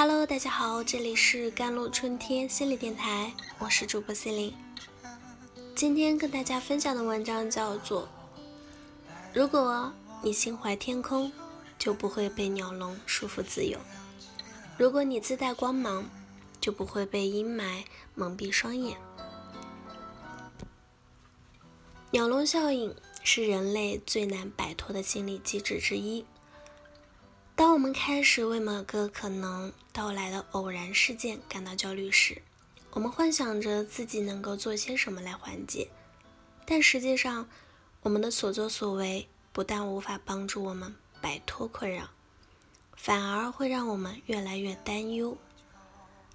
Hello，大家好，这里是甘露春天心理电台，我是主播心灵。今天跟大家分享的文章叫做《如果你心怀天空，就不会被鸟笼束缚自由；如果你自带光芒，就不会被阴霾蒙蔽双眼》。鸟笼效应是人类最难摆脱的心理机制之一。当我们开始为某个可能到来的偶然事件感到焦虑时，我们幻想着自己能够做些什么来缓解，但实际上，我们的所作所为不但无法帮助我们摆脱困扰，反而会让我们越来越担忧。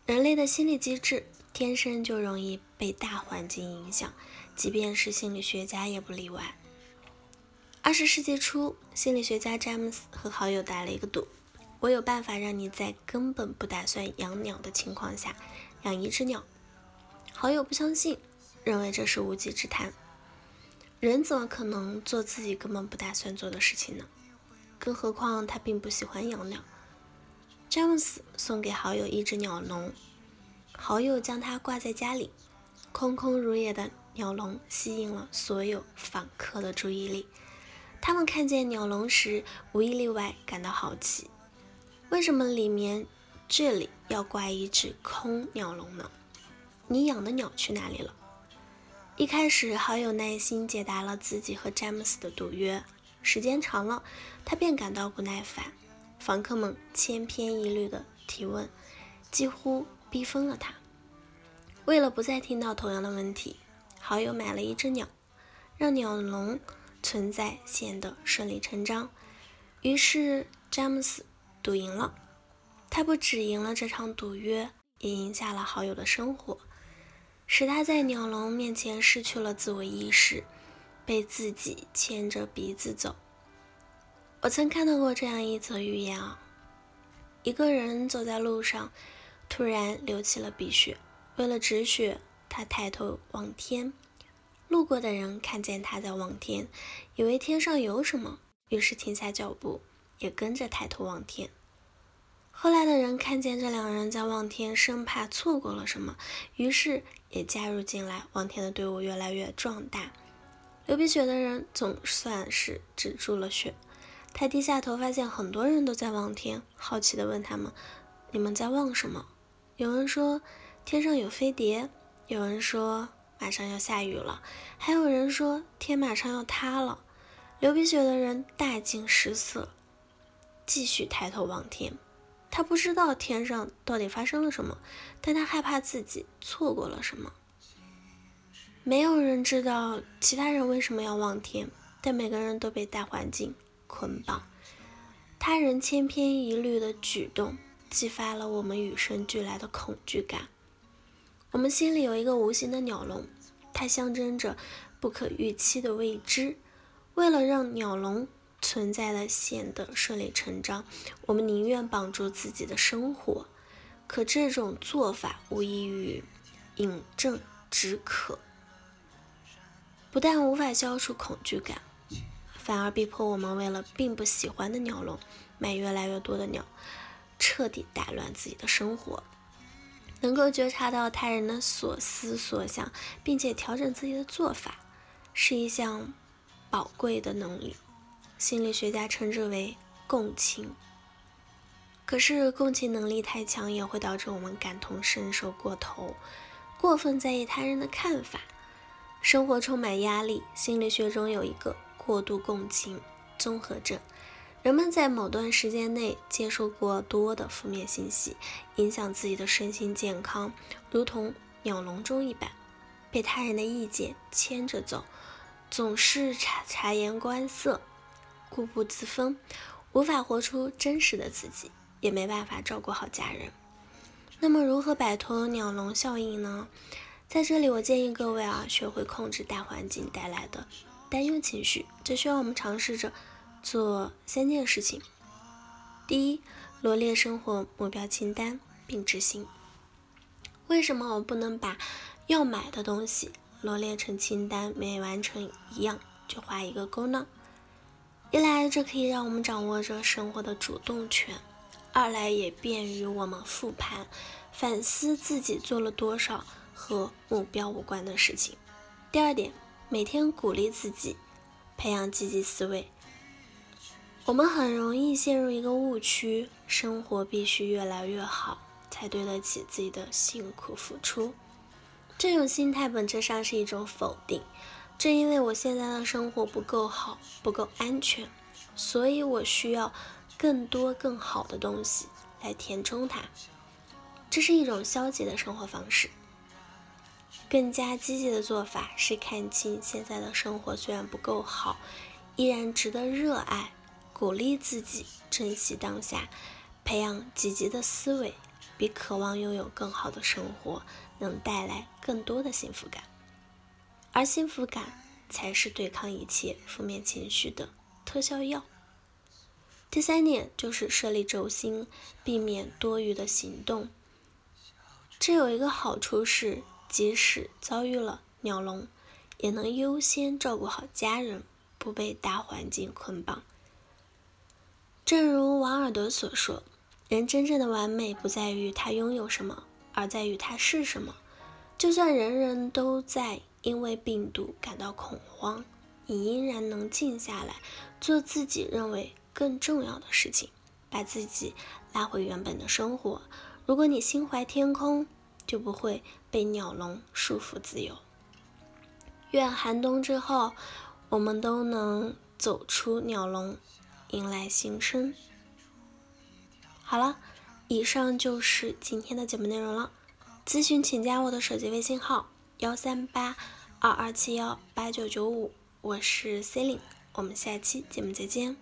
人类的心理机制天生就容易被大环境影响，即便是心理学家也不例外。二十世纪初，心理学家詹姆斯和好友打了一个赌：我有办法让你在根本不打算养鸟的情况下养一只鸟。好友不相信，认为这是无稽之谈。人怎么可能做自己根本不打算做的事情呢？更何况他并不喜欢养鸟。詹姆斯送给好友一只鸟笼，好友将它挂在家里，空空如也的鸟笼吸引了所有访客的注意力。他们看见鸟笼时，无一例外感到好奇：为什么里面这里要挂一只空鸟笼呢？你养的鸟去哪里了？一开始，好友耐心解答了自己和詹姆斯的赌约。时间长了，他便感到不耐烦。房客们千篇一律的提问，几乎逼疯了他。为了不再听到同样的问题，好友买了一只鸟，让鸟笼。存在显得顺理成章，于是詹姆斯赌赢了。他不只赢了这场赌约，也赢下了好友的生活，使他在鸟笼面前失去了自我意识，被自己牵着鼻子走。我曾看到过这样一则寓言啊：一个人走在路上，突然流起了鼻血，为了止血，他抬头望天。路过的人看见他在望天，以为天上有什么，于是停下脚步，也跟着抬头望天。后来的人看见这两人在望天，生怕错过了什么，于是也加入进来。望天的队伍越来越壮大，流鼻血的人总算是止住了血。他低下头，发现很多人都在望天，好奇地问他们：“你们在望什么？”有人说：“天上有飞碟。”有人说。马上要下雨了，还有人说天马上要塌了。流鼻血的人大惊失色，继续抬头望天。他不知道天上到底发生了什么，但他害怕自己错过了什么。没有人知道其他人为什么要望天，但每个人都被大环境捆绑。他人千篇一律的举动，激发了我们与生俱来的恐惧感。我们心里有一个无形的鸟笼，它象征着不可预期的未知。为了让鸟笼存在的显得顺理成章，我们宁愿绑住自己的生活。可这种做法无异于饮鸩止渴，不但无法消除恐惧感，反而逼迫我们为了并不喜欢的鸟笼买越来越多的鸟，彻底打乱自己的生活。能够觉察到他人的所思所想，并且调整自己的做法，是一项宝贵的能力。心理学家称之为共情。可是，共情能力太强也会导致我们感同身受过头，过分在意他人的看法。生活充满压力，心理学中有一个过度共情综合症。人们在某段时间内接受过多的负面信息，影响自己的身心健康，如同鸟笼中一般，被他人的意见牵着走，总是察察言观色，固步自封，无法活出真实的自己，也没办法照顾好家人。那么，如何摆脱鸟笼效应呢？在这里，我建议各位啊，学会控制大环境带来的担忧情绪，这需要我们尝试着。做三件事情：第一，罗列生活目标清单并执行。为什么我不能把要买的东西罗列成清单，每完成一样就画一个勾呢？一来，这可以让我们掌握着生活的主动权；二来也便于我们复盘、反思自己做了多少和目标无关的事情。第二点，每天鼓励自己，培养积极思维。我们很容易陷入一个误区：生活必须越来越好，才对得起自己的辛苦付出。这种心态本质上是一种否定。正因为我现在的生活不够好、不够安全，所以我需要。更多更好的东西来填充它，这是一种消极的生活方式。更加积极的做法是看清现在的生活虽然不够好，依然值得热爱，鼓励自己珍惜当下，培养积极的思维，比渴望拥有更好的生活能带来更多的幸福感，而幸福感才是对抗一切负面情绪的特效药。第三点就是设立轴心，避免多余的行动。这有一个好处是，即使遭遇了鸟笼，也能优先照顾好家人，不被大环境捆绑。正如王尔德所说：“人真正的完美不在于他拥有什么，而在于他是什么。”就算人人都在因为病毒感到恐慌，你依然能静下来，做自己认为。更重要的事情，把自己拉回原本的生活。如果你心怀天空，就不会被鸟笼束缚自由。愿寒冬之后，我们都能走出鸟笼，迎来新生。好了，以上就是今天的节目内容了。咨询请加我的手机微信号：幺三八二二七幺八九九五，我是 c e l i n e 我们下期节目再见。